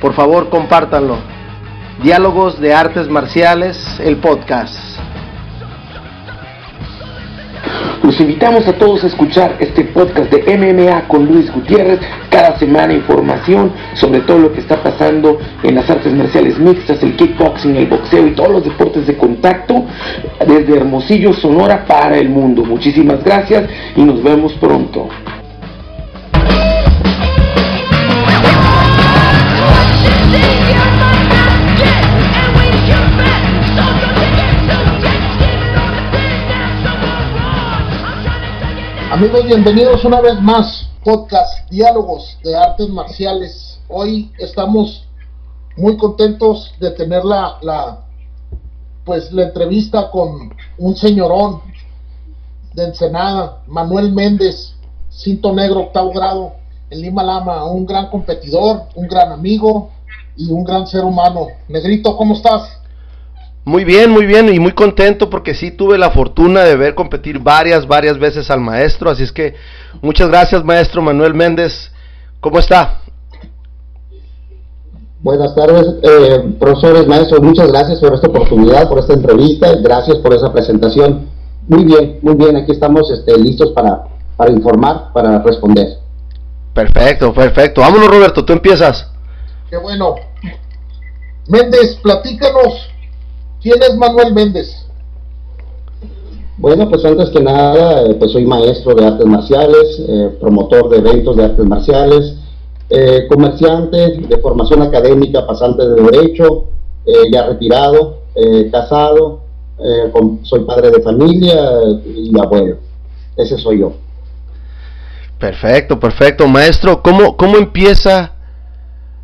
Por favor, compártanlo. Diálogos de Artes Marciales, el podcast. Los invitamos a todos a escuchar este podcast de MMA con Luis Gutiérrez. Cada semana información sobre todo lo que está pasando en las artes marciales mixtas, el kickboxing, el boxeo y todos los deportes de contacto desde Hermosillo, Sonora para el mundo. Muchísimas gracias y nos vemos pronto. Amigos, bienvenidos una vez más, podcast Diálogos de Artes Marciales. Hoy estamos muy contentos de tener la, la, pues, la entrevista con un señorón de Ensenada, Manuel Méndez, cinto negro, octavo grado, en Lima Lama, un gran competidor, un gran amigo y un gran ser humano. Negrito, ¿cómo estás? Muy bien, muy bien y muy contento porque sí tuve la fortuna de ver competir varias, varias veces al maestro, así es que muchas gracias maestro Manuel Méndez, ¿cómo está? Buenas tardes, eh, profesores, maestros, muchas gracias por esta oportunidad, por esta entrevista, gracias por esa presentación. Muy bien, muy bien, aquí estamos este, listos para, para informar, para responder. Perfecto, perfecto. Vámonos Roberto, tú empiezas. Qué bueno. Méndez, platícanos ¿Quién es Manuel Méndez? Bueno, pues antes que nada, eh, pues soy maestro de artes marciales, eh, promotor de eventos de artes marciales, eh, comerciante de formación académica, pasante de derecho, ya retirado, casado, soy padre de familia y abuelo. Ese soy yo. Perfecto, perfecto. Maestro, ¿cómo, cómo empieza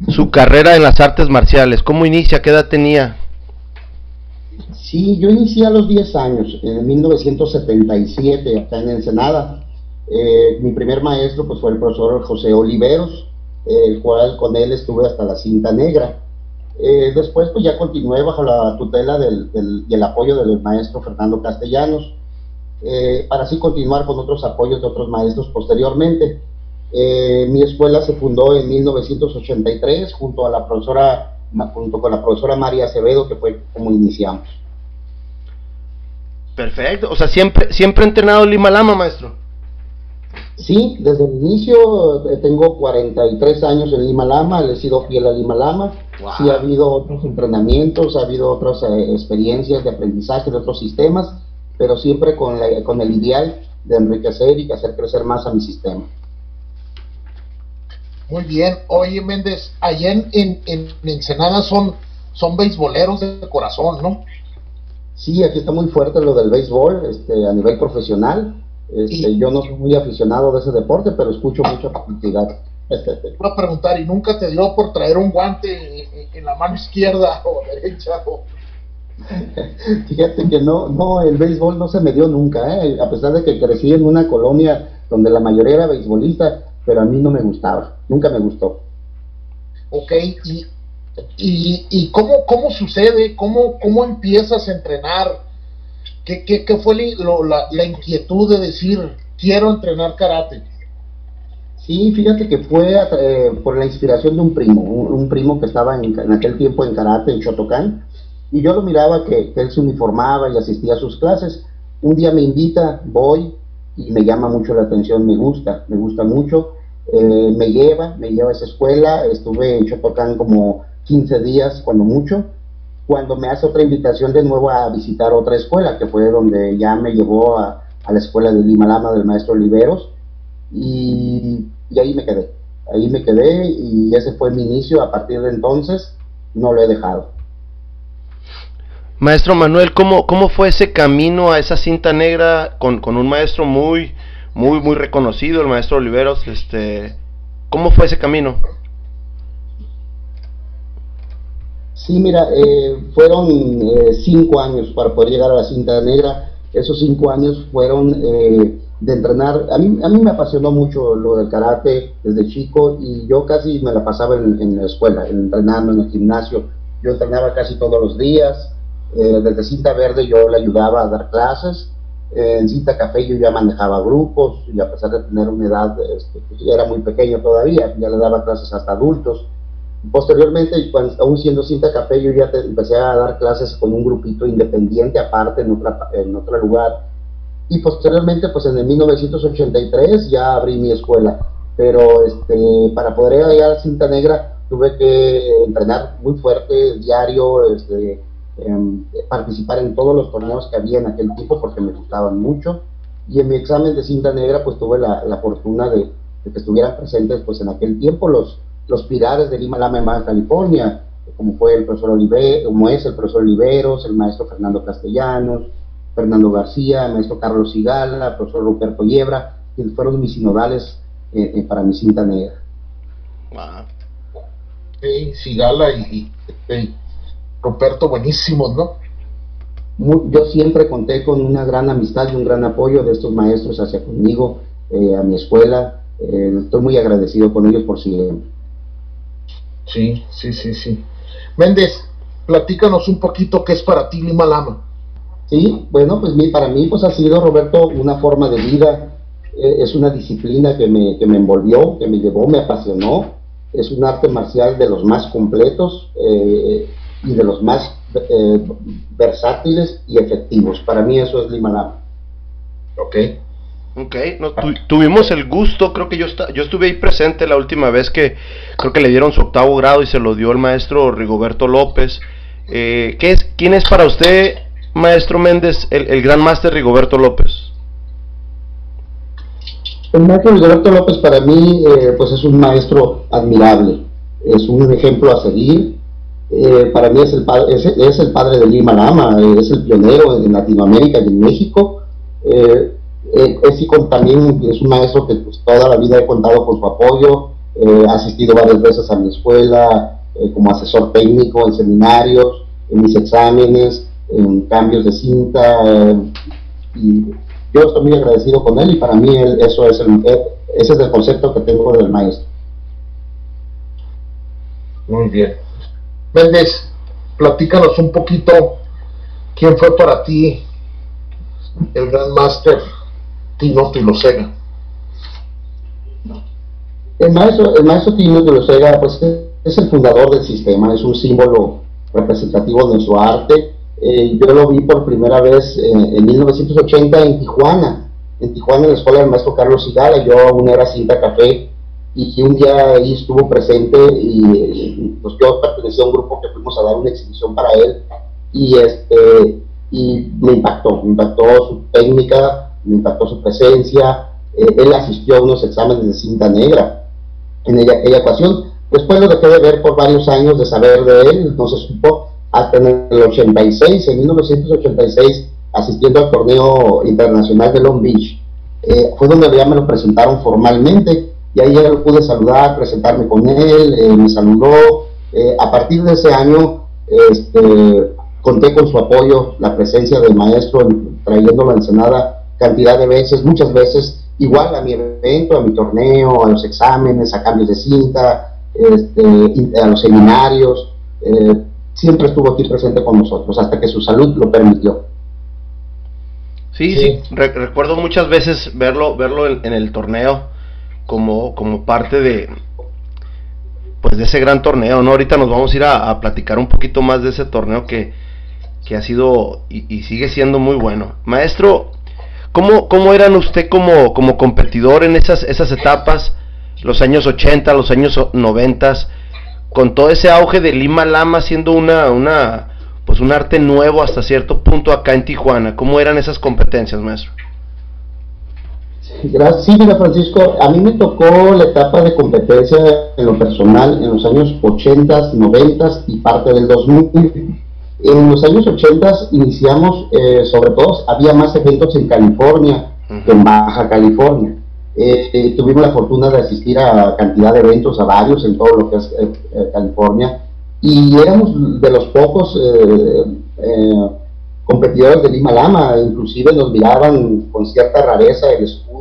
su carrera en las artes marciales? ¿Cómo inicia? ¿Qué edad tenía? Sí, yo inicié a los 10 años, en 1977, acá en Ensenada. Eh, mi primer maestro pues, fue el profesor José Oliveros, el cual con él estuve hasta la cinta negra. Eh, después pues ya continué bajo la tutela del, y el apoyo del maestro Fernando Castellanos, eh, para así continuar con otros apoyos de otros maestros posteriormente. Mi escuela se fundó en 1983 junto a la profesora junto con la profesora María Acevedo, que fue como iniciamos. Perfecto, o sea, siempre, siempre he entrenado Lima Lama, maestro. Sí, desde el inicio eh, tengo 43 años en Lima Lama, le he sido fiel a Lima Lama. Sí ha habido otros entrenamientos, ha habido otras eh, experiencias de aprendizaje de otros sistemas, pero siempre con, con el ideal de enriquecer y hacer crecer más a mi sistema. Muy bien. Oye, Méndez, allá en, en, Ensenada son, son beisboleros de corazón, ¿no? Sí, aquí está muy fuerte lo del béisbol este, a nivel profesional. Este, yo no soy muy aficionado de ese deporte, pero escucho mucha publicidad. Voy a preguntar, ¿y nunca te dio por traer un guante en, la mano izquierda o derecha? Fíjate que no, no, el béisbol no se me dio nunca, ¿eh? a pesar de que crecí en una colonia donde la mayoría era beisbolista, pero a mí no me gustaba, nunca me gustó. Ok, y, y, y cómo, cómo sucede, cómo, cómo empiezas a entrenar, qué, qué, qué fue la, la, inquietud de decir, quiero entrenar karate. Sí, fíjate que fue eh, por la inspiración de un primo, un, primo que estaba en, en, aquel tiempo en karate en Shotokan, y yo lo miraba que, que él se uniformaba y asistía a sus clases. Un día me invita, voy, y me llama mucho la atención, me gusta, me gusta mucho. Eh, me lleva, me lleva a esa escuela, estuve en Chopocán como 15 días, cuando mucho, cuando me hace otra invitación de nuevo a visitar otra escuela, que fue donde ya me llevó a, la escuela de Lima Lama del maestro Oliveros, y, y ahí me quedé, ahí me quedé y ese fue mi inicio, a partir de entonces no lo he dejado. Maestro Manuel, ¿cómo, ¿cómo fue ese camino a esa cinta negra con, con un maestro muy, muy, muy reconocido, el maestro Oliveros? Este, ¿Cómo fue ese camino? Sí, mira, eh, fueron eh, cinco años para poder llegar a la cinta negra. Esos cinco años fueron eh, de entrenar. A mí, a mí me apasionó mucho lo del karate desde chico y yo casi me la pasaba en, la escuela, entrenando en el gimnasio. Yo entrenaba casi todos los días. desde cinta verde yo le ayudaba a dar clases. En cinta café yo ya manejaba grupos y a pesar de tener una edad, este, pues, era muy pequeño todavía, ya le daba clases hasta adultos Posteriormente, cuando, aún siendo cinta café, yo ya empecé a dar clases con un grupito independiente aparte en, otro lugar. Y posteriormente, pues en el 1983 ya abrí mi escuela. Pero este, para poder llegar a cinta negra tuve que entrenar muy fuerte, diario, este, participar en todos los torneos que había en aquel tipo porque me gustaban mucho. Y en mi examen de cinta negra, pues tuve la, la fortuna de, de, que estuvieran presentes pues en aquel tiempo los los pilares de Lima Lama en Baja California, como fue el profesor Oliveros, como es el profesor Oliveros, el maestro Fernando Castellanos, Fernando García, el maestro Carlos Sigala, el profesor Ruperto Yebra, que fueron mis sinodales eh, eh, para mi cinta negra. Wow. Sigala y, Ruperto buenísimos, ¿no? yo siempre conté con una gran amistad y un gran apoyo de estos maestros hacia conmigo, eh, a mi escuela. estoy muy agradecido con ellos por siempre. Sí, sí, sí, sí. Méndez, platícanos un poquito qué es para ti Lima Lama. Sí, bueno, pues para mí pues ha sido, Roberto, una forma de vida, eh, es una disciplina que me, que me envolvió, que me llevó, me apasionó, es un arte marcial de los más completos eh, y de los más eh, versátiles y efectivos. Para mí eso es Lima Lama. Ok. Ok, tuvimos el gusto, creo que yo, yo estuve ahí presente la última vez que creo que le dieron su octavo grado y se lo dio el maestro Rigoberto López. Eh, ¿qué es, ¿Quién es para usted, maestro Méndez, el, gran máster Rigoberto López? El maestro Rigoberto López para mí eh, pues es un maestro admirable, es un ejemplo a seguir. Eh, para mí es el, padre, es, el padre de Lima Lama, es el pionero en Latinoamérica y en México. Eh, eh, también es un maestro que pues, toda la vida he contado con su apoyo, eh, ha asistido varias veces a mi escuela eh, como asesor técnico en seminarios, en mis exámenes, en cambios de cinta, eh, y yo estoy muy agradecido con él y para mí eso es el, ese es el concepto que tengo del maestro. Muy bien. Méndez, platícanos un poquito quién fue para ti el gran máster Tino Tilosega. El maestro, el maestro Tino Tilosega pues, es el fundador del sistema, es un símbolo representativo de su arte. Eh, yo lo vi por primera vez eh, en 1980 en Tijuana, en Tijuana en la escuela del maestro Carlos Sigala, yo aún era cinta café y un día estuvo presente y, pues yo pertenecía a un grupo que fuimos a dar una exhibición para él y este y me impactó, me impactó su técnica, me impactó su presencia, eh, él asistió a unos exámenes de cinta negra en aquella ocasión. Después lo dejé de ver por varios años, de saber de él, entonces supo hasta en el 86, en 1986, asistiendo al torneo internacional de Long Beach. Eh, fue donde ya me lo presentaron formalmente y ahí ya lo pude saludar, presentarme con él, eh, me saludó. a partir de ese año este, conté con su apoyo, la presencia del maestro trayéndolo a Ensenada cantidad de veces, muchas veces, igual a mi evento, a mi torneo, a los exámenes, a cambios de cinta, este, a los seminarios, eh, siempre estuvo aquí presente con nosotros, hasta que su salud lo permitió. Sí, sí, recuerdo muchas veces verlo, verlo en, el torneo como, como parte de, pues de ese gran torneo, ¿no? Ahorita nos vamos a ir a, platicar un poquito más de ese torneo que, que ha sido y, sigue siendo muy bueno. Maestro, ¿Cómo, cómo eran usted como, como competidor en esas, esas etapas, los años 80, los años 90, con todo ese auge de Lima Lama siendo una, una, pues un arte nuevo hasta cierto punto acá en Tijuana? ¿Cómo eran esas competencias, maestro? Gracias, sí, mira Francisco, a mí me tocó la etapa de competencia en lo personal en los años 80, 90 y parte del 2000 en los años 80 iniciamos, eh, sobre todo, había más eventos en California que en Baja California. Eh, eh, tuvimos la fortuna de asistir a cantidad de eventos, a varios en todo lo que es California, y éramos de los pocos eh, eh, competidores de Lima Lama, inclusive nos miraban con cierta rareza el escudo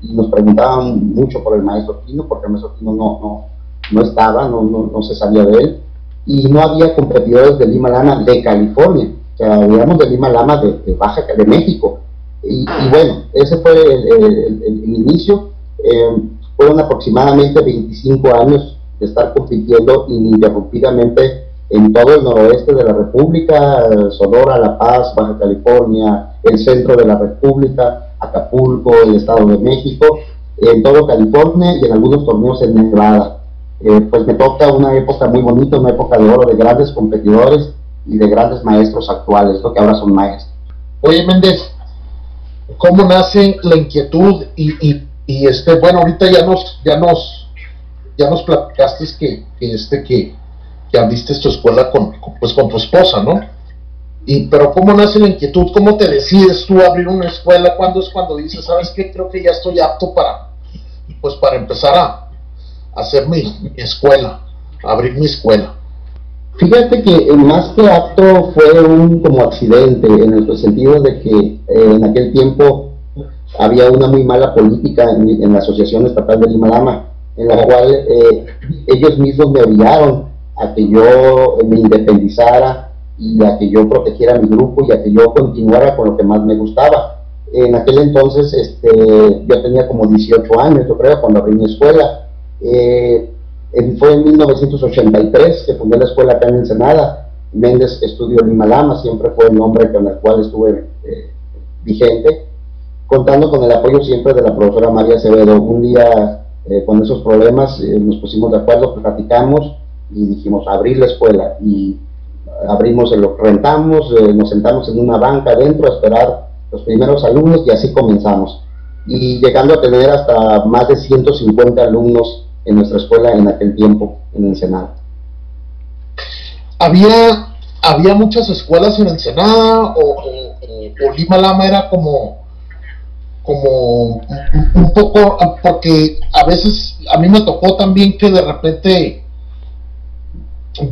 y nos preguntaban mucho por el maestro Tino, porque el maestro Tino no, no, no estaba, no, no, no, se sabía de él, y no había competidores de Lima Lama de California, sea, habíamos de Lima Lama de, Baja, de México, y, bueno, ese fue el, el, inicio, eh, fueron aproximadamente 25 años de estar compitiendo ininterrumpidamente en todo el noroeste de la República, Sonora, La Paz, Baja California, el centro de la República, Acapulco, el Estado de México, en todo California y en algunos torneos en Nevada. Eh, pues me toca una época muy bonita, una época de oro de grandes competidores y de grandes maestros actuales, lo que ahora son maestros. Oye Méndez, ¿cómo nace la inquietud y, este, bueno, ahorita ya nos, ya nos ya nos platicaste que, este que, que, abriste tu escuela pues con tu esposa, ¿no? Y, pero ¿cómo nace la inquietud? ¿Cómo te decides tú abrir una escuela? ¿Cuándo es cuando dices, sabes qué? Creo que ya estoy apto para, pues para empezar a, hacer mi, escuela, abrir mi escuela. Fíjate que más que apto fue un como accidente, en el sentido de que eh, en aquel tiempo había una muy mala política en, la Asociación Estatal de Lima Lama en la cual eh, ellos mismos me obligaron a que yo me independizara y a que yo protegiera mi grupo y a que yo continuara con lo que más me gustaba. En aquel entonces este, yo tenía como 18 años, yo creo, cuando abrí mi escuela. Eh, fue en 1983 que fundé la escuela acá en Ensenada. Méndez Estudio Lima Lama, siempre fue el nombre con el cual estuve eh, vigente, contando con el apoyo siempre de la profesora María Acevedo. Un día eh, con esos problemas eh, nos pusimos de acuerdo, platicamos y dijimos abrir la escuela y abrimos, lo rentamos, eh, nos sentamos en una banca adentro a esperar los primeros alumnos y así comenzamos. Y llegando a tener hasta más de 150 alumnos en nuestra escuela en aquel tiempo en Ensenada. ¿Había, había muchas escuelas en Ensenada o, o Lima Lama era como como un poco, porque a veces a mí me tocó también que de repente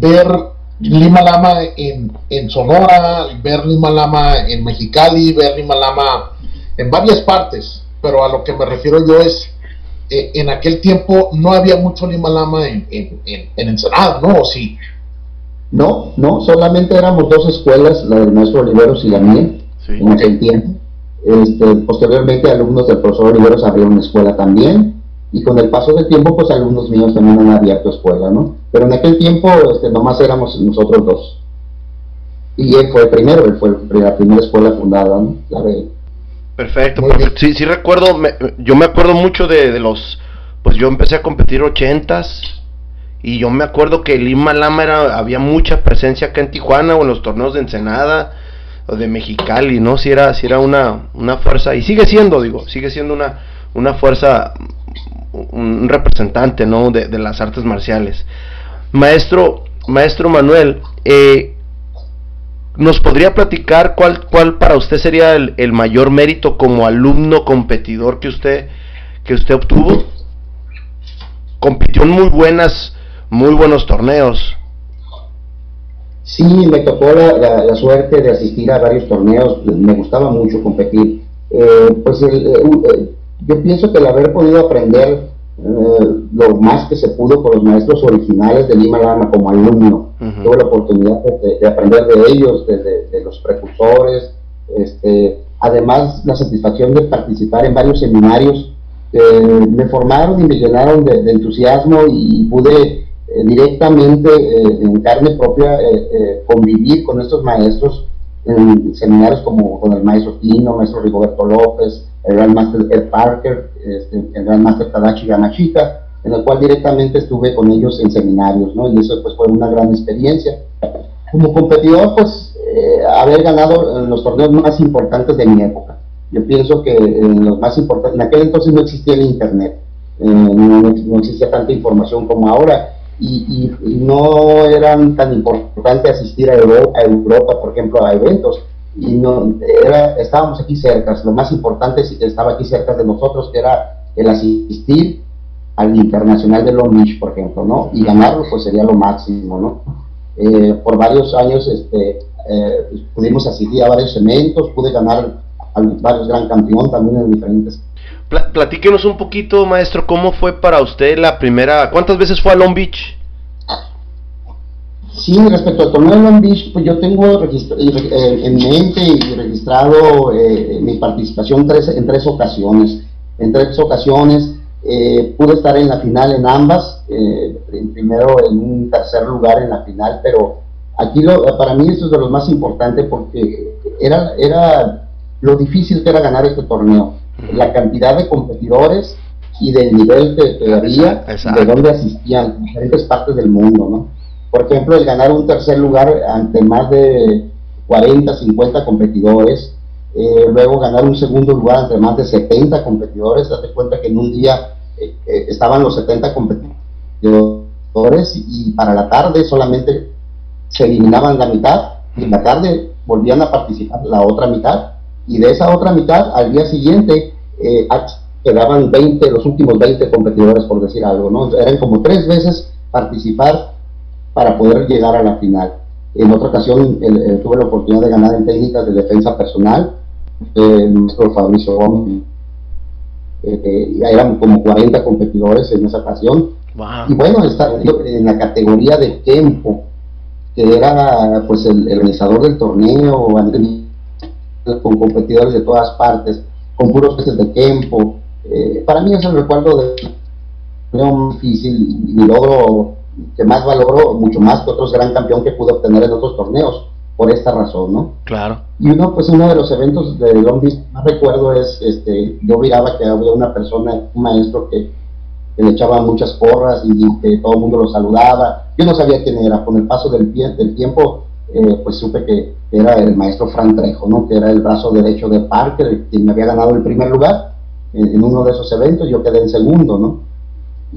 ver Lima Lama en, en Sonora, ver Lima Lama en Mexicali, ver Lima Lama en varias partes, pero a lo que me refiero yo es, eh, en aquel tiempo no había mucho Lima Lama en, en, en, Ensenada, ¿no? ¿O sí? No, no, solamente éramos dos escuelas, la del maestro Oliveros y la mía, en aquel tiempo este, posteriormente, alumnos del profesor Oliveros abrieron una escuela también, y con el paso del tiempo, pues alumnos míos también han abierto escuela, ¿no? Pero en aquel tiempo, este, nomás éramos nosotros dos. Y él fue el primero, él fue la primera escuela fundada, ¿no? La de Perfecto, Sí, sí recuerdo, yo me acuerdo mucho de, de, los, pues yo empecé a competir ochentas y yo me acuerdo que Lima Lama era, había mucha presencia acá en Tijuana o en los torneos de Ensenada o de Mexicali, ¿no? Si era, si era una, una fuerza, y sigue siendo, digo, sigue siendo una, una fuerza, un representante, ¿no? De, las artes marciales. Maestro, maestro Manuel, eh, ¿nos podría platicar cuál, cuál para usted sería el, el, mayor mérito como alumno competidor que usted, que usted obtuvo? Compitió en muy buenas, muy buenos torneos. Sí, me tocó la, suerte de asistir a varios torneos, me gustaba mucho competir. Eh, pues eh, yo pienso que el haber podido aprender eh, lo más que se pudo por los maestros originales de Lima Lama como alumno, tuve la oportunidad de, aprender de ellos, de, los precursores, este, además la satisfacción de participar en varios seminarios que me formaron y me llenaron de entusiasmo y pude eh, directamente eh, en carne propia eh, convivir con estos maestros en seminarios como con el maestro Tino, maestro Rigoberto López, el Gran Master Ed Parker, este, el Gran Master Tadachi Yamashita, en el cual directamente estuve con ellos en seminarios, ¿no? Y eso pues fue una gran experiencia. Como competidor, pues haber ganado en los torneos más importantes de mi época. Yo pienso que en los más importantes, en aquel entonces no existía el internet, no, no, existía tanta información como ahora, y, no eran tan importante asistir a Europa, por ejemplo, a eventos. Y no, era, estábamos aquí cerca, lo más importante estaba aquí cerca de nosotros, que era el asistir al Internacional de Long Beach, por ejemplo, ¿no? Y ganarlo, pues sería lo máximo, ¿no? eh, por varios años este, eh, pudimos asistir a varios eventos, pude ganar varios gran campeón también en diferentes. platíquenos un poquito, maestro, ¿cómo fue para usted la primera? ¿Cuántas veces fue a Long Beach? Sí, respecto al torneo de Long Beach, pues yo tengo eh, en mente y registrado eh, mi participación tres, en tres ocasiones. En tres ocasiones eh, pude estar en la final en ambas, primero en un tercer lugar en la final, pero aquí lo, para mí eso es de lo más importante porque era, era lo difícil que era ganar este torneo. La cantidad de competidores y del nivel que, había, de donde asistían, diferentes partes del mundo, ¿no? Por ejemplo, el ganar un tercer lugar ante más de 40, 50 competidores, eh, luego ganar un segundo lugar ante más de 70 competidores, date cuenta que en un día eh, eh, estaban los 70 competidores y para la tarde solamente se eliminaban la mitad y en la tarde volvían a participar la otra mitad y de esa otra mitad al día siguiente quedaban 20, los últimos 20 competidores por decir algo, ¿no? Eran como tres veces participar para poder llegar a la final. En otra ocasión tuve la oportunidad de ganar en técnicas de defensa personal, eh, nuestro Fabricio Gómez, eh, eh eran como 40 competidores en esa ocasión. Y bueno, estar en la categoría de tiempo, que era pues el, organizador del torneo, con competidores de todas partes, con puros peces de tiempo. Eh, para mí es el recuerdo de un difícil y logro que más valoro, mucho más que otros gran campeón que pude obtener en otros torneos, por esta razón, ¿no? Claro. Y uno, pues uno de los eventos de Long Beach, más recuerdo es, este, yo miraba que había una persona, un maestro que, le echaba muchas porras y que todo el mundo lo saludaba. Yo no sabía quién era, con el paso del, del tiempo, eh, pues supe que, era el maestro Fran Trejo, ¿no? Que era el brazo derecho de Parker, quien me había ganado el primer lugar en, en uno de esos eventos, yo quedé en segundo, ¿no?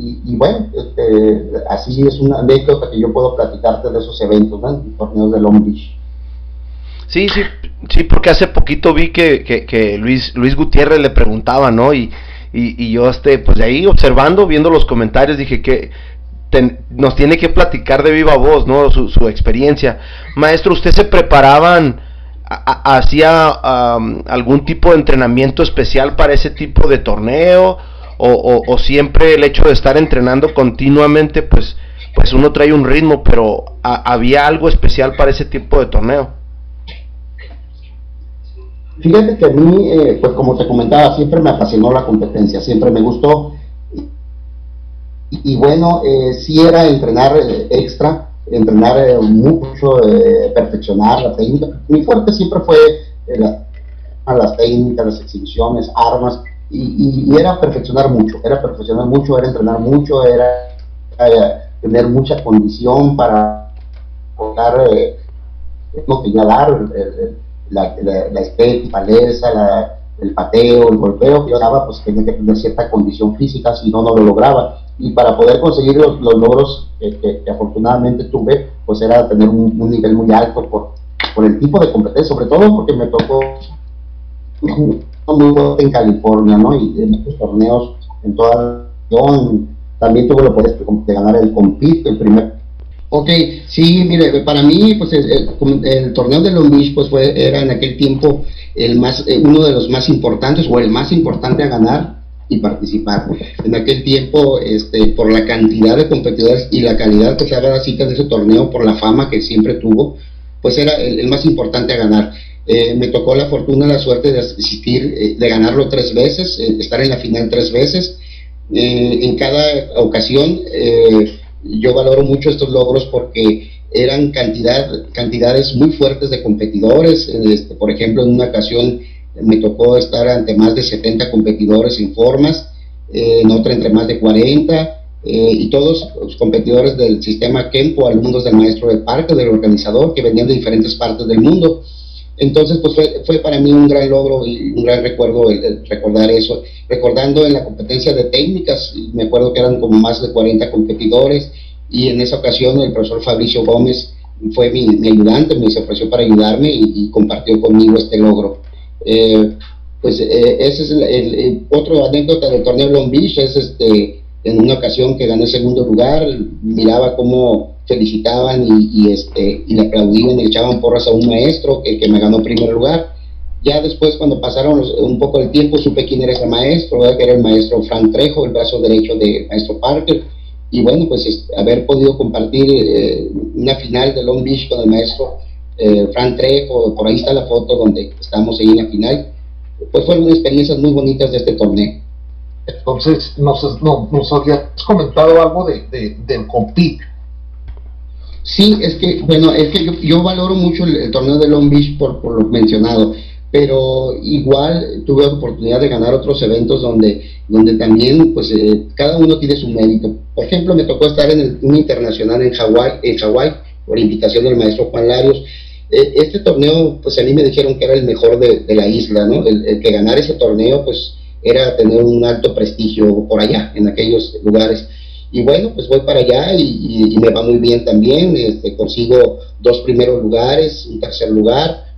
Y, bueno, este, así es una anécdota que yo puedo platicarte de esos eventos, ¿no? torneos de Long Beach. Sí, sí, sí, porque hace poquito vi que, que, Luis, Luis Gutiérrez le preguntaba, ¿no? Y, y, yo, este, pues de ahí observando, viendo los comentarios, dije que nos tiene que platicar de viva voz, ¿no? Su, experiencia. Maestro, ¿usted se preparaban, hacía algún tipo de entrenamiento especial para ese tipo de torneo? O, siempre el hecho de estar entrenando continuamente, pues, pues uno trae un ritmo, pero había algo especial para ese tipo de torneo. Fíjate que a mí, eh, pues como te comentaba, siempre me apasionó la competencia, siempre me gustó. Y, bueno, eh, sí era entrenar eh, extra, entrenar eh, mucho, perfeccionar la técnica. Mi fuerte siempre fue a las técnicas, las exhibiciones, armas y, era perfeccionar mucho, era perfeccionar mucho, era entrenar mucho, era, tener mucha condición para poder eh, no la, la, la estética, la, el pateo, el golpeo que yo daba, pues tenía que tener cierta condición física, si no, no lo lograba. Y para poder conseguir los, logros que, afortunadamente tuve, pues era tener un, un nivel muy alto por, por el tipo de competencia, sobre todo porque me tocó muy en California, ¿no? Y en estos torneos en toda la región. También tuve la oportunidad de ganar el Compite, el primer. Ok, sí, mire, para mí, pues el, torneo de Long Beach, pues fue, era en aquel tiempo el más, eh, uno de los más importantes, o el más importante a ganar y participar. En aquel tiempo, este, por la cantidad de competidores y la calidad que se daba las citas de ese torneo, por la fama que siempre tuvo, pues era el más importante a ganar. Eh, me tocó la fortuna, la suerte de asistir, eh, de ganarlo tres veces, eh, estar en la final tres veces. en cada ocasión yo valoro mucho estos logros porque eran cantidad, cantidades muy fuertes de competidores. Este, por ejemplo, en una ocasión me tocó estar ante más de 70 competidores en formas, en otra entre más de 40. y todos los competidores del sistema Kempo, alumnos del maestro del parque, del organizador, que venían de diferentes partes del mundo. Entonces, pues fue, para mí un gran logro y un gran recuerdo el, recordar eso. Recordando en la competencia de técnicas, me acuerdo que eran como más de 40 competidores y en esa ocasión el profesor Fabricio Gómez fue mi, ayudante, me se ofreció para ayudarme y, compartió conmigo este logro. Eh, pues eh, ese es el, otro anécdota del torneo Long Beach, es este, en una ocasión que gané segundo lugar, miraba cómo felicitaban y, este, y le aplaudían y le echaban porras a un maestro, el que me ganó primer lugar. Ya después, cuando pasaron un poco el tiempo, supe quién era ese maestro, que era el maestro Frank Trejo, el brazo derecho del maestro Parker. Y bueno, pues haber podido compartir eh, una final de Long Beach con el maestro eh, Frank Trejo, por ahí está la foto donde estamos ahí en la final, pues fueron experiencias muy bonitas de este torneo. Entonces, nos, no, nos habías comentado algo de, de, del compit. Sí, es que, bueno, es que yo, valoro mucho el, torneo de Long Beach por, por lo mencionado pero igual tuve la oportunidad de ganar otros eventos donde, donde también pues eh, cada uno tiene su mérito. Por ejemplo, me tocó estar en el, un internacional en Hawái, en Hawái por invitación del maestro Juan Larios. Eh, este torneo, pues a mí me dijeron que era el mejor de, la isla, ¿no? El, que ganar ese torneo, pues era tener un alto prestigio por allá, en aquellos lugares. Y bueno, pues voy para allá y, me va muy bien también. Este, consigo dos primeros lugares, un tercer lugar.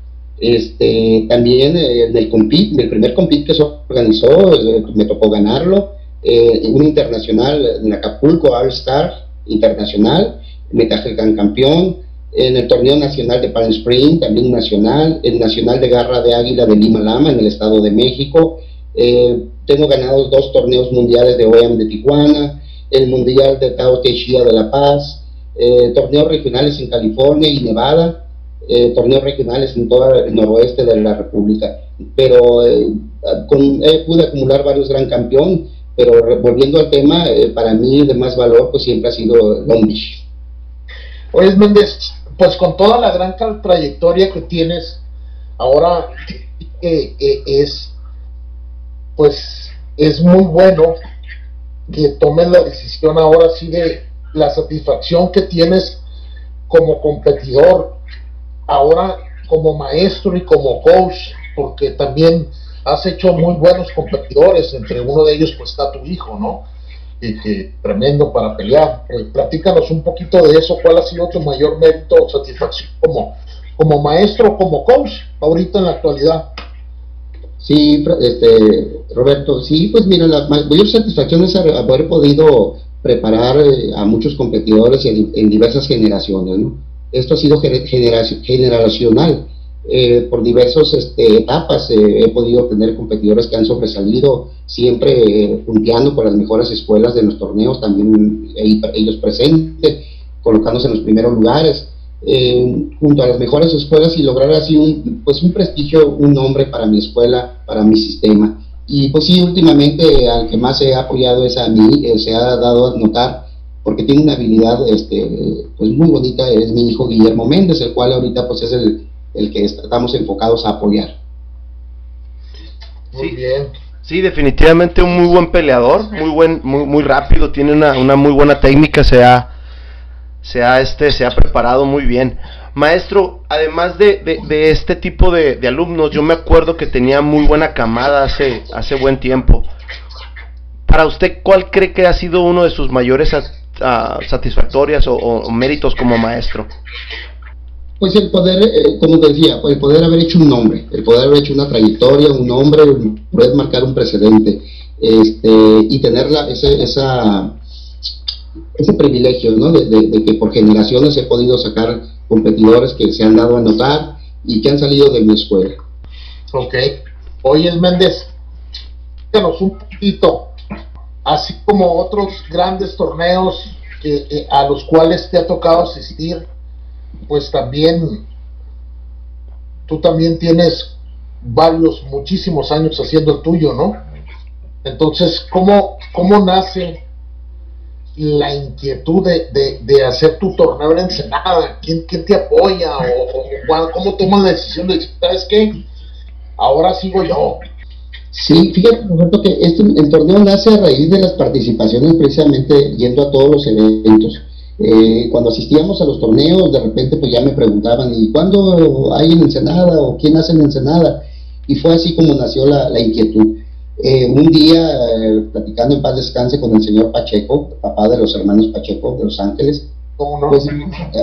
Este, también eh, en el, compit, el primer compit que se organizó, eh, me tocó ganarlo, eh, un internacional en Acapulco, All Star Internacional, me traje el campeón, en el torneo nacional de Palm Spring, también nacional, el nacional de garra de águila de Lima Lama en el Estado de México, tengo ganados dos torneos mundiales de OEM de Tijuana, el mundial de Tao Te de La Paz, torneos regionales en California y Nevada, eh, torneos regionales en todo el noroeste de la República. Pero eh, eh, pude acumular varios gran campeón, pero volviendo al tema, para mí de más valor pues siempre ha sido Long Beach. Oye, Méndez, pues con toda la gran trayectoria que tienes, ahora es, pues, es muy bueno que tomes la decisión ahora sí de la satisfacción que tienes como competidor ahora como maestro y como coach, porque también has hecho muy buenos competidores, entre uno de ellos pues está tu hijo, ¿no? Y que tremendo para pelear. Platícanos un poquito de eso, cuál ha sido tu mayor mérito o satisfacción como, como maestro, como coach, ahorita en la actualidad. Sí, este, Roberto, sí, pues mira, la mayor satisfacción es haber podido preparar eh, a muchos competidores en, en diversas generaciones, ¿no? esto ha sido generacional. Eh, por diversas este, etapas eh, he podido tener competidores que han sobresalido, siempre eh, punteando por las mejores escuelas de los torneos, también ellos presentes, colocándose en los primeros lugares, junto a las mejores escuelas y lograr así un, pues un prestigio, un nombre para mi escuela, para mi sistema. Y pues sí, últimamente al que más he apoyado es a mí, se ha dado a notar porque tiene una habilidad este, pues muy bonita, es mi hijo Guillermo Méndez, el cual ahorita pues es el, el que estamos enfocados a apoyar. Muy bien. Sí, definitivamente un muy buen peleador, muy buen, muy, muy rápido, tiene una, una muy buena técnica, se ha, se ha, este, se ha preparado muy bien. Maestro, además de, de, de este tipo de, alumnos, yo me acuerdo que tenía muy buena camada hace, hace buen tiempo. Para usted, ¿cuál cree que ha sido uno de sus mayores satisfactorias o, méritos como maestro? Pues el poder, eh, como decía, el poder haber hecho un nombre, el poder haber hecho una trayectoria, un nombre, poder marcar un precedente este, y tener ese, esa, ese privilegio ¿no? de, que por generaciones he podido sacar competidores que se han dado a notar y que han salido de mi escuela. Ok. Oye, Méndez, díganos un poquito así como otros grandes torneos que, a los cuales te ha tocado asistir, pues también tú también tienes varios, muchísimos años haciendo el tuyo, ¿no? Entonces, ¿cómo, cómo nace la inquietud de, de, hacer tu torneo en Ensenada? ¿Quién, quién te apoya? ¿O, cómo tomas la decisión de decir, ¿sabes qué? Ahora sigo yo. Sí, fíjate, Roberto, que este, el torneo nace a raíz de las participaciones precisamente yendo a todos los eventos. Eh, cuando asistíamos a los torneos, de repente pues ya me preguntaban, ¿y cuándo hay en Ensenada? ¿O quién hace en Ensenada? Y fue así como nació la, inquietud. Eh, un día, eh, platicando en paz descanse con el señor Pacheco, papá de los hermanos Pacheco de Los Ángeles, pues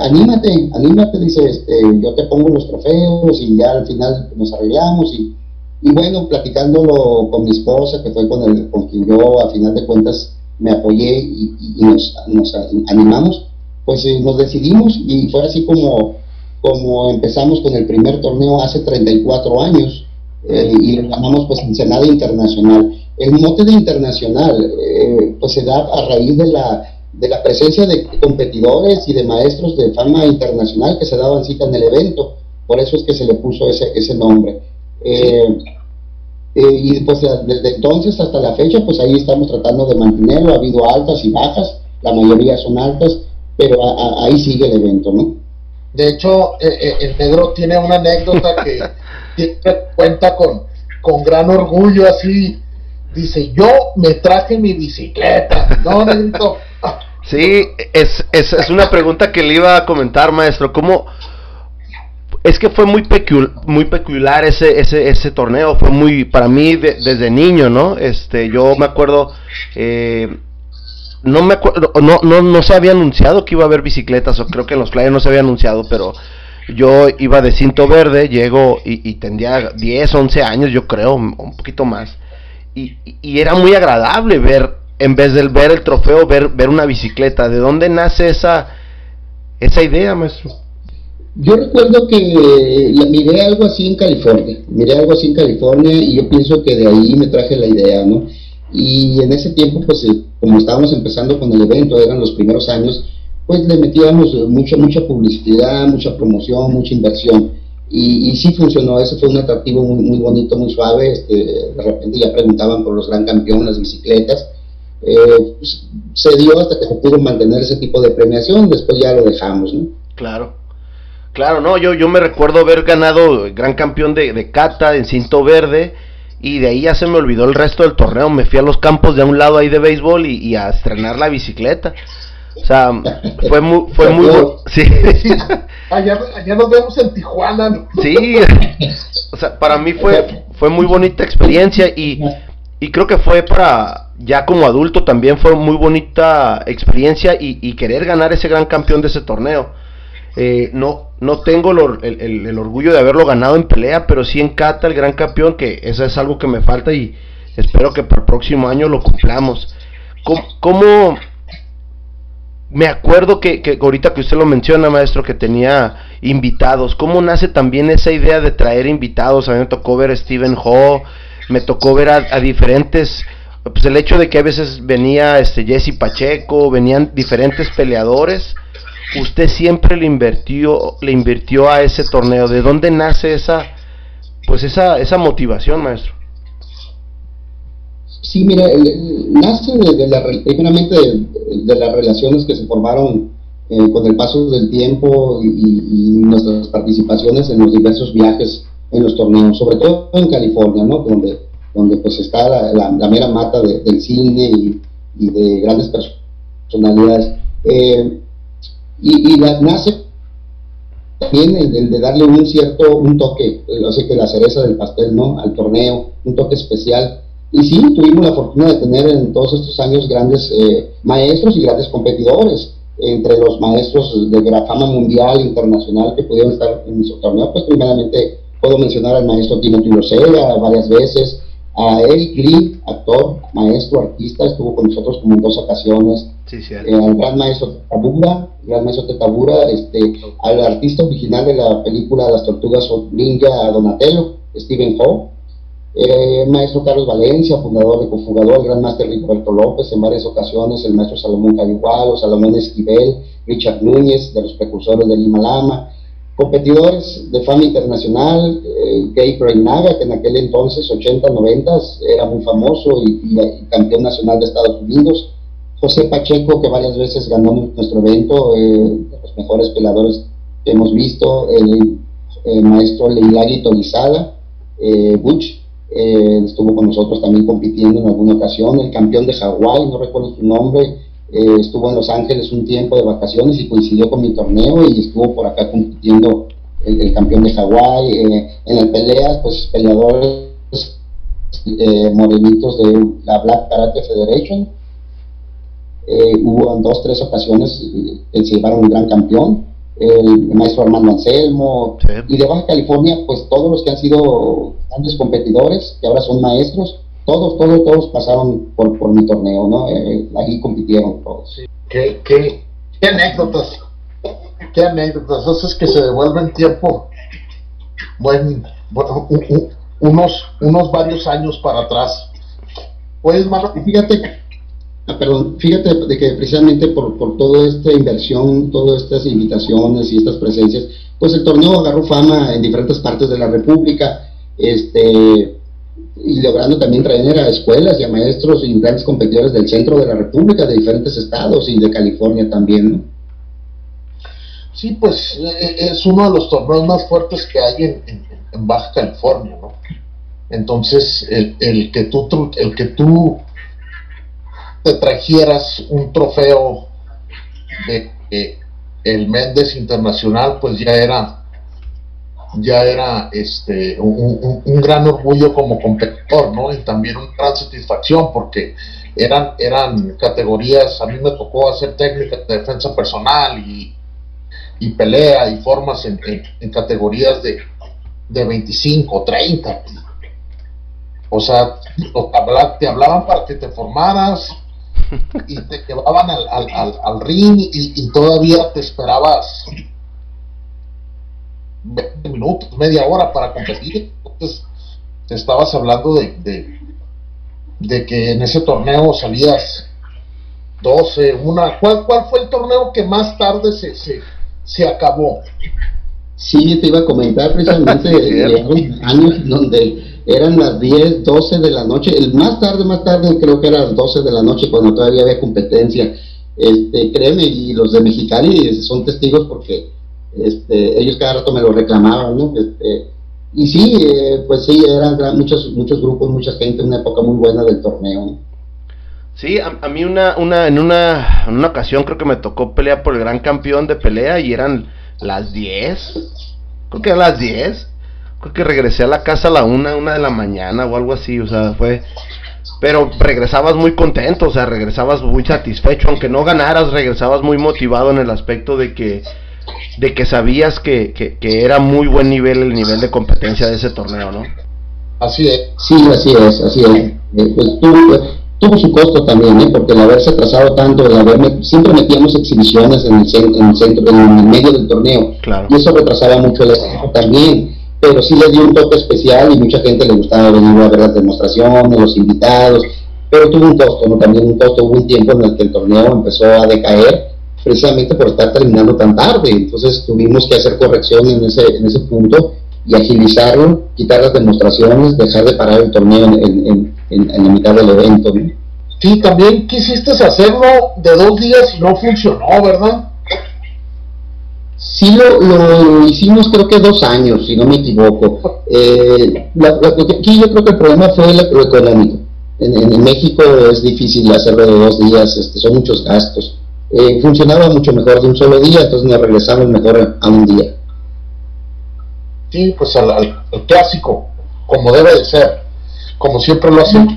anímate, anímate, dice, este, yo te pongo los trofeos y ya al final nos arreglamos y y bueno, platicándolo con mi esposa, que fue con, el, con quien yo a final de cuentas me apoyé y, nos, nos, animamos, pues eh, nos decidimos y fue así como, como empezamos con el primer torneo hace 34 años eh, y lo llamamos pues Ensenada Internacional. El mote de internacional eh, pues se da a raíz de la, de la presencia de competidores y de maestros de fama internacional que se daban cita en el evento, por eso es que se le puso ese, ese nombre. y pues desde entonces hasta la fecha pues ahí estamos tratando de mantenerlo, ha habido altas y bajas, la mayoría son altas, pero ahí sigue el evento, ¿no? De hecho, eh, eh, el negro tiene una anécdota que cuenta con, con gran orgullo, así, dice, yo me traje mi bicicleta, ¿no? Sí, es, es, es, una pregunta que le iba a comentar, maestro. ¿Cómo? Es que fue muy, muy peculiar ese, ese, ese torneo. Fue muy, para mí, desde niño, ¿no? Este, yo me acuerdo, eh, no me acuerdo, no, no, no se había anunciado que iba a haber bicicletas, o creo que en los flyers no se había anunciado, pero yo iba de cinto verde, llego y, tendría 10, 11 años, yo creo, un poquito más, y, y, era muy agradable ver, en vez de ver el trofeo, ver, ver una bicicleta. ¿De dónde nace esa, esa idea, maestro? Yo recuerdo que la, miré algo así en California, miré algo así en California y yo pienso que de ahí me traje la idea, ¿no? Y en ese tiempo, pues eh, como estábamos empezando con el evento, eran los primeros años, pues le metíamos mucha, mucha publicidad, mucha promoción, mucha inversión. Y, y sí funcionó, eso fue un atractivo muy, muy bonito, muy suave. Este, de repente ya preguntaban por los gran campeones, las bicicletas. Eh, pues, se dio hasta que se pudo mantener ese tipo de premiación, después ya lo dejamos, ¿no? Claro. Claro, no, yo, yo me recuerdo haber ganado gran campeón de, de cata en cinto verde y de ahí ya se me olvidó el resto del torneo. Me fui a los campos de un lado ahí de béisbol y, a estrenar la bicicleta. O sea, fue muy, fue muy, sí. allá, allá, nos vemos en Tijuana. Sí, o sea, para mí fue, fue muy bonita experiencia y, y creo que fue para, ya como adulto también fue muy bonita experiencia y, y querer ganar ese gran campeón de ese torneo. Eh, no, no tengo el, orgullo de haberlo ganado en pelea, pero sí en Cata, el gran campeón, que eso es algo que me falta y espero que para el próximo año lo cumplamos. ¿Cómo, me acuerdo que, que, ahorita que usted lo menciona, maestro, que tenía invitados, ¿cómo nace también esa idea de traer invitados? A mí me tocó ver a Steven Ho, me tocó ver a, diferentes, pues el hecho de que a veces venía este Jesse Pacheco, venían diferentes peleadores usted siempre le invirtió, le invirtió a ese torneo. ¿De dónde nace esa, pues esa, esa motivación, maestro? Sí, mira, nace de, la, primeramente de, las relaciones que se formaron eh, con el paso del tiempo y, nuestras participaciones en los diversos viajes en los torneos, sobre todo en California, ¿no? Donde, donde pues está la, mera mata del cine y, de grandes personalidades. Eh, y, la, nace también el, de darle un cierto, un toque, sé que la cereza del pastel, ¿no? Al torneo, un toque especial. Y sí, tuvimos la fortuna de tener en todos estos años grandes eh, maestros y grandes competidores. Entre los maestros de gran fama mundial, internacional, que pudieron estar en nuestro torneo, pues primeramente puedo mencionar al maestro Timothy Rosella varias veces, a Eric Lee, actor, maestro, artista, estuvo con nosotros como en dos ocasiones. Sí, eh, al gran maestro Tetabura, gran maestro Tetabura, este, al artista original de la película Las Tortugas Ninja, Donatello, Stephen Ho, eh, maestro Carlos Valencia, fundador de Confugador, el gran maestro Rigoberto López en varias ocasiones, el maestro Salomón Caligualo, Salomón Esquivel, Richard Núñez, de los precursores del Himalama, competidores de fama internacional, eh, Gay Naga, que en aquel entonces, 80, 90, era muy famoso y, campeón nacional de Estados Unidos, José Pacheco, que varias veces ganó nuestro evento, eh, de los mejores peladores que hemos visto, el, maestro Leilagui Tolizada, eh, Butch, eh, estuvo con nosotros también compitiendo en alguna ocasión, el campeón de Hawái, no recuerdo su nombre, eh, estuvo en Los Ángeles un tiempo de vacaciones y coincidió con mi torneo y estuvo por acá compitiendo el, campeón de Hawái. Eh, en las peleas, pues peleadores eh, morenitos de la Black Karate Federation. hubo en dos, tres ocasiones que se llevaron un gran campeón, el maestro Armando Anselmo, y de Baja California, pues todos los que han sido grandes competidores, que ahora son maestros, todos, todos, todos pasaron por, por mi torneo, ¿no? Eh, ahí compitieron todos. ¿Qué, qué, Qué anécdotas. Qué anécdotas. Eso es que se devuelve en tiempo. Bueno, bueno unos, unos varios años para atrás. Pues, hermano, fíjate, ah, perdón, fíjate de que precisamente por, por toda esta inversión, todas estas invitaciones y estas presencias, pues el torneo agarró fama en diferentes partes de la República, este, y logrando también traer a escuelas y a maestros y grandes competidores del centro de la República, de diferentes estados y de California también, ¿no? Sí, pues eh, es uno de los torneos más fuertes que hay en, en, Baja California, ¿no? Entonces, el, el, que tú, el que tú te trajeras un trofeo de el Méndez Internacional, pues ya era ya era este un, un, gran orgullo como competidor, ¿no? Y también una gran satisfacción porque eran, eran categorías, a mí me tocó hacer técnica de defensa personal y, y pelea y formas en, en, categorías de, de 25, 30. O sea, te hablaban para que te formaras y te llevaban al, al, al, ring y, todavía te esperabas 20 minutos, media hora para competir. Entonces, te estabas hablando de, de, que en ese torneo salías 12, una. ¿Cuál, cuál fue el torneo que más tarde se, se, se acabó? Sí, te iba a comentar precisamente años donde eran las 10, 12 de la noche, el más tarde, más tarde creo que era las 12 de la noche cuando todavía había competencia. Este, créeme, y los de Mexicali son testigos porque este, ellos cada rato me lo reclamaban, ¿no? Este, y sí, eh, pues sí, eran muchos, muchos grupos, mucha gente, una época muy buena del torneo. Sí, a, mí una, una, en una, en una ocasión creo que me tocó pelear por el gran campeón de pelea y eran las 10, creo que eran las 10, creo que regresé a la casa a la una, una de la mañana o algo así, o sea, fue... Pero regresabas muy contento, o sea, regresabas muy satisfecho, aunque no ganaras, regresabas muy motivado en el aspecto de que de que sabías que, que, era muy buen nivel el nivel de competencia de ese torneo, ¿no? Así es. Sí, así es, así es. Eh, pues tuvo, tuvo su costo también, ¿eh? porque el haberse trazado tanto, el haberme, siempre metíamos exhibiciones en el, en el centro, en el medio del torneo, claro. y eso retrasaba mucho el equipo también pero sí le dio un toque especial y mucha gente le gustaba venir a ver las demostraciones, los invitados, pero tuvo un costo, ¿no? También un costo, hubo un tiempo en el que el torneo empezó a decaer precisamente por estar terminando tan tarde, entonces tuvimos que hacer corrección en ese, en ese punto y agilizarlo, quitar las demostraciones, dejar de parar el torneo en, en, en, la mitad del evento. Sí, también quisiste hacerlo de dos días y no funcionó, ¿verdad? Sí lo, lo, hicimos creo que dos años, si no me equivoco. Eh, aquí yo creo que el problema fue lo económico. En, México es difícil hacerlo de dos días, este, son muchos gastos. Eh, funcionaba mucho mejor de un solo día, entonces nos regresamos mejor a un día. Sí, pues al, clásico, como debe de ser, como siempre lo hacemos.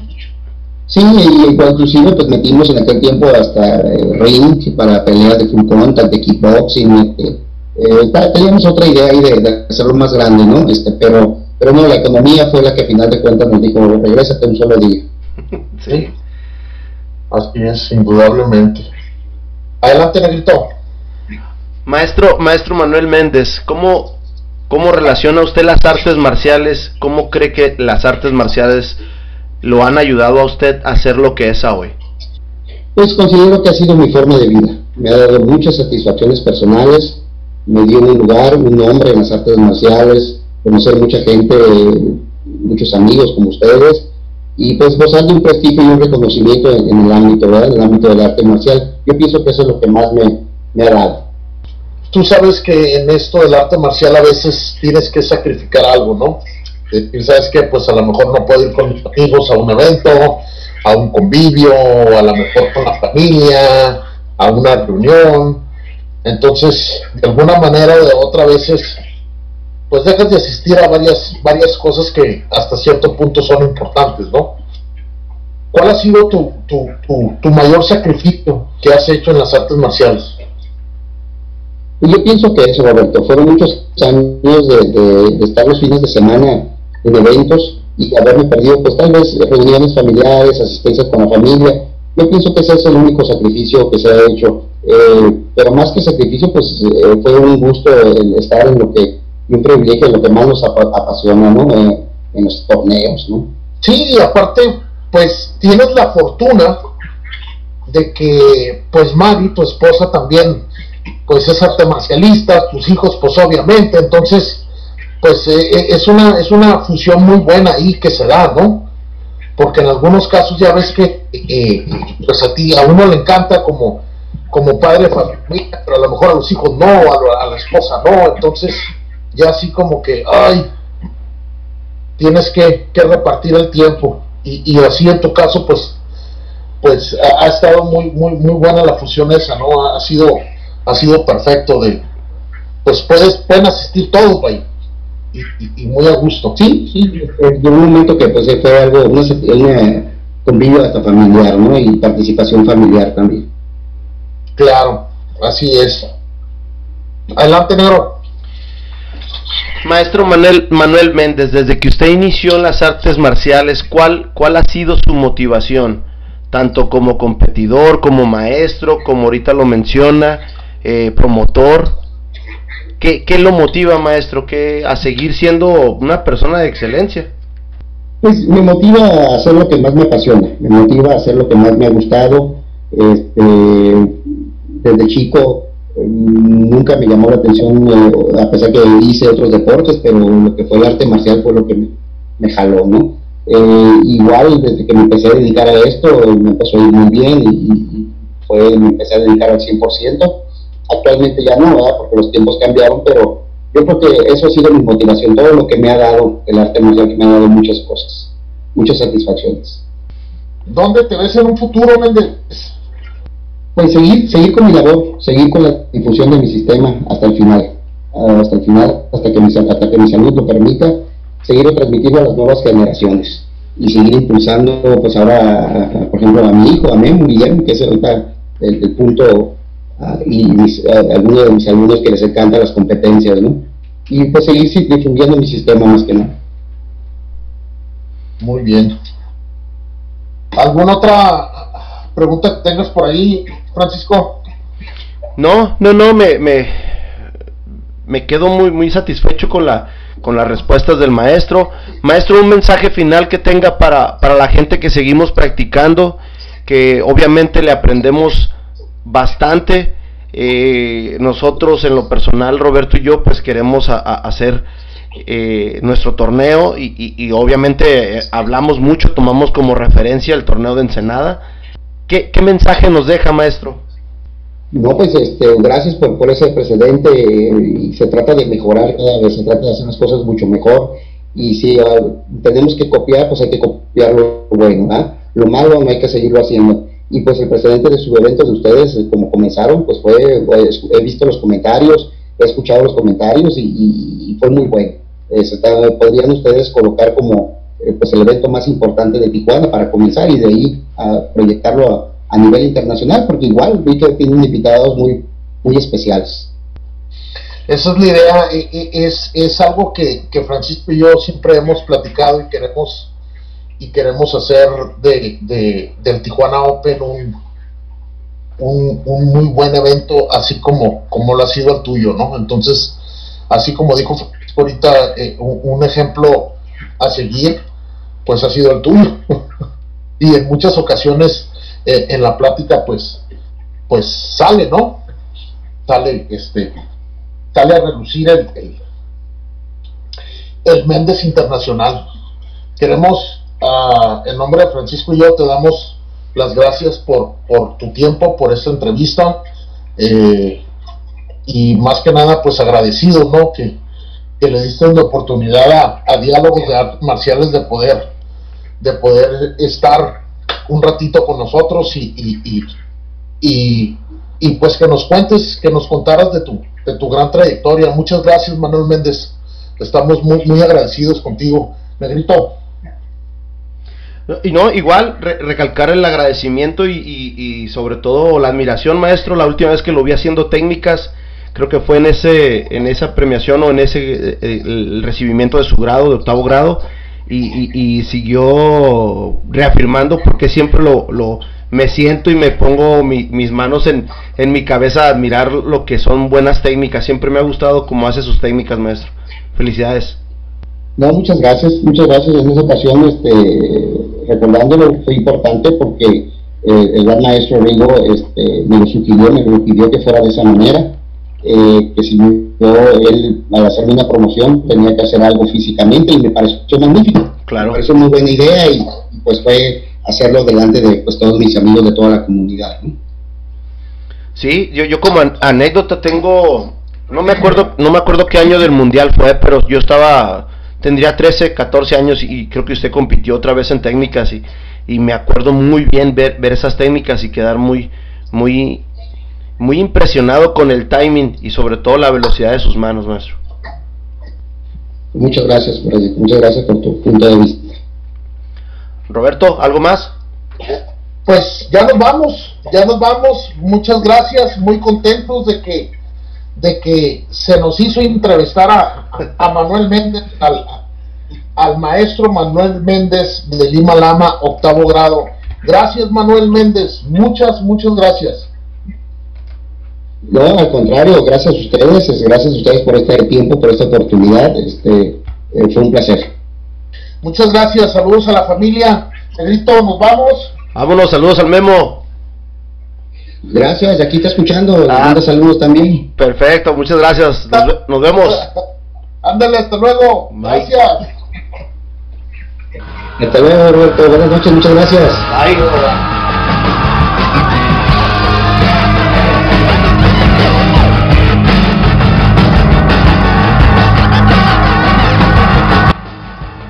Sí, y inclusive pues metimos en aquel tiempo hasta eh, ring para peleas de full contact, de kickboxing, este, eh, teníamos otra idea ahí de, hacerlo más grande, ¿no? Este, pero, pero no, la economía fue la que al final de cuentas nos dijo, regrésate un solo día. Sí, así es, indudablemente. Adelante, Negrito. Maestro, maestro Manuel Méndez, ¿cómo, ¿cómo relaciona usted las artes marciales? ¿Cómo cree que las artes marciales lo han ayudado a usted a ser lo que es hoy? Pues considero que ha sido mi forma de vida. Me ha dado muchas satisfacciones personales, me dio un lugar, un nombre en las artes marciales, conocer mucha gente, muchos amigos como ustedes, y pues gozar de un prestigio y un reconocimiento en, el ámbito, ¿verdad? En el ámbito del arte marcial. Yo pienso que eso es lo que más me, me dado. Tú sabes que en esto del arte marcial a veces tienes que sacrificar algo, ¿no? Y sabes que pues a lo mejor no puedo ir con mis amigos a un evento, a un convivio, a lo mejor con la familia, a una reunión, entonces, de alguna manera o de otra veces, pues dejas de asistir a varias, varias cosas que hasta cierto punto son importantes, ¿no? ¿Cuál ha sido tu, tu, tu, mayor sacrificio que has hecho en las artes marciales? Yo pienso que eso, Roberto, fueron muchos años de, de, estar los fines de semana en eventos y haberme perdido, pues tal vez reuniones familiares, asistencias con la familia. Yo pienso que ese es el único sacrificio que se ha hecho Eh, pero más que sacrificio, pues eh, fue un gusto el estar en lo que, un privilegio, lo que más nos apasiona, ¿no? en los torneos, ¿no? Sí, y aparte, pues tienes la fortuna de que, pues Mari, tu esposa también, pues es arte marcialista, tus hijos, pues obviamente, entonces, pues es una es una fusión muy buena ahí que se da, ¿no? Porque en algunos casos ya ves que, pues a ti, a uno le encanta como como padre familia, pero a lo mejor a los hijos no, a, la esposa no, entonces ya así como que, ay, tienes que, repartir el tiempo. Y, y, así en tu caso pues pues ha, estado muy muy muy buena la fusión esa no ha sido ha sido perfecto de pues puedes pueden asistir todos ahí y, y, muy a gusto. Sí sí llegó un momento que pues fue algo una, una convivio hasta familiar no y participación familiar también Claro, así es. Adelante, Negro. Maestro Manuel, Manuel Méndez, desde que usted inició en las artes marciales, ¿cuál, ¿cuál ha sido su motivación? Tanto como competidor, como maestro, como ahorita lo menciona, eh, promotor. ¿Qué, ¿Qué, lo motiva, maestro, que a seguir siendo una persona de excelencia? Pues me motiva a hacer lo que más me apasiona, me motiva a hacer lo que más me ha gustado. Este, desde chico eh, nunca me llamó la atención, eh, a pesar que hice otros deportes, pero lo que fue el arte marcial fue lo que me, jaló, ¿no? Eh, igual desde que me empecé a dedicar a esto, me empezó a ir muy bien y, fue, me empecé a dedicar al 100%. Actualmente ya no, ¿verdad? porque los tiempos cambiaron, pero yo creo que eso ha sido mi motivación, todo lo que me ha dado el arte marcial, que me ha dado muchas cosas, muchas satisfacciones. ¿Dónde te ves en un futuro, Méndez? Pues seguir, seguir con mi labor, seguir con la difusión de mi sistema hasta el final, hasta el final, hasta que mi, hasta que mi salud lo permita, seguir transmitiendo a las nuevas generaciones y seguir impulsando, pues ahora, por ejemplo, a mi hijo, a Memo Guillermo, que es ahorita el, punto, y algunos de mis alumnos que les encantan las competencias, ¿no? Y pues seguir difundiendo mi sistema más que nada. Muy bien. ¿Alguna otra pregunta que tengas por ahí, Francisco. No, no, no, me, me, me quedo muy, muy satisfecho con la, con las respuestas del maestro. Maestro, un mensaje final que tenga para, para la gente que seguimos practicando, que obviamente le aprendemos bastante. Eh, nosotros en lo personal, Roberto y yo, pues queremos hacer eh, nuestro torneo y, y obviamente eh, hablamos mucho, tomamos como referencia el torneo de Ensenada ¿Qué, mensaje nos deja, maestro? No, pues este, gracias por, ese precedente se trata de mejorar cada vez, se trata de hacer las cosas mucho mejor y si ah, tenemos que copiar, pues hay que copiar lo bueno, ¿ah? lo malo no hay que seguirlo haciendo. Y pues el precedente de sus eventos de ustedes, eh, como comenzaron, pues fue, he visto los comentarios, he escuchado los comentarios y, fue muy bueno. podrían ustedes colocar como eh, pues el evento más importante de Tijuana para comenzar y de ahí a proyectarlo a, nivel internacional, porque igual vi que tienen invitados muy, muy especiales. Esa es la idea, es, es algo que, que, Francisco y yo siempre hemos platicado y queremos y queremos hacer de, de del Tijuana Open un, un, un, muy buen evento, así como, como lo ha sido el tuyo, ¿no? Entonces, así como dijo ahorita, eh, un, ejemplo a seguir, pues ha sido el tuyo. y en muchas ocasiones eh, en la plática pues pues sale, ¿no? Sale este sale a reducir el, el, Méndez Internacional. Queremos, uh, en nombre de Francisco y yo, te damos las gracias por, por tu tiempo, por esta entrevista. Eh, y más que nada, pues agradecido, ¿no? Que, que le diste una oportunidad a, a diálogos de artes marciales de poder de poder estar un ratito con nosotros y, y, y, y, pues que nos cuentes, que nos contaras de tu, de tu gran trayectoria. Muchas gracias, Manuel Méndez. Estamos muy, muy agradecidos contigo. Negrito. Y no, igual recalcar el agradecimiento y, y, sobre todo la admiración, maestro. La última vez que lo vi haciendo técnicas, creo que fue en ese, en esa premiación o en ese eh, el recibimiento de su grado, de octavo grado y, y, siguió reafirmando porque siempre lo, lo, me siento y me pongo mis manos en, mi cabeza a admirar lo que son buenas técnicas. Siempre me ha gustado cómo hace sus técnicas, maestro. Felicidades. No, muchas gracias, muchas gracias. En esa ocasión, este, recordándolo, fue importante porque eh, el gran maestro Rigo este, me lo sugirió, me lo pidió que fuera de esa manera. Eh, que si yo, él, al hacerme una promoción, tenía que hacer algo físicamente y me pareció magnífico. Claro. Me pareció muy buena idea y, pues fue hacerlo delante de pues, todos mis amigos de toda la comunidad. Sí, yo, yo como anécdota tengo, no me acuerdo, no me acuerdo qué año del mundial fue, pero yo estaba, tendría 13, 14 años y creo que usted compitió otra vez en técnicas y, y me acuerdo muy bien ver, ver esas técnicas y quedar muy, muy muy impresionado con el timing y sobre todo la velocidad de sus manos, maestro. Muchas gracias, Muchas gracias por tu punto de vista. Roberto, ¿algo más? Pues ya nos vamos, ya nos vamos. Muchas gracias, muy contentos de que de que se nos hizo entrevistar a, Manuel Méndez, al, al maestro Manuel Méndez de Lima Lama, octavo grado. Gracias Manuel Méndez, muchas, muchas gracias. No, al contrario, gracias a ustedes, gracias a ustedes por este tiempo, por esta oportunidad, este, eh, fue un placer. Muchas gracias, saludos a la familia. Edito, nos vamos. Vámonos, saludos al Memo. Gracias, aquí está escuchando, ah, saludos también. Perfecto, muchas gracias, nos, vemos. Ándale, hasta luego. Gracias. Hasta luego, Roberto. Buenas noches, muchas gracias. Bye.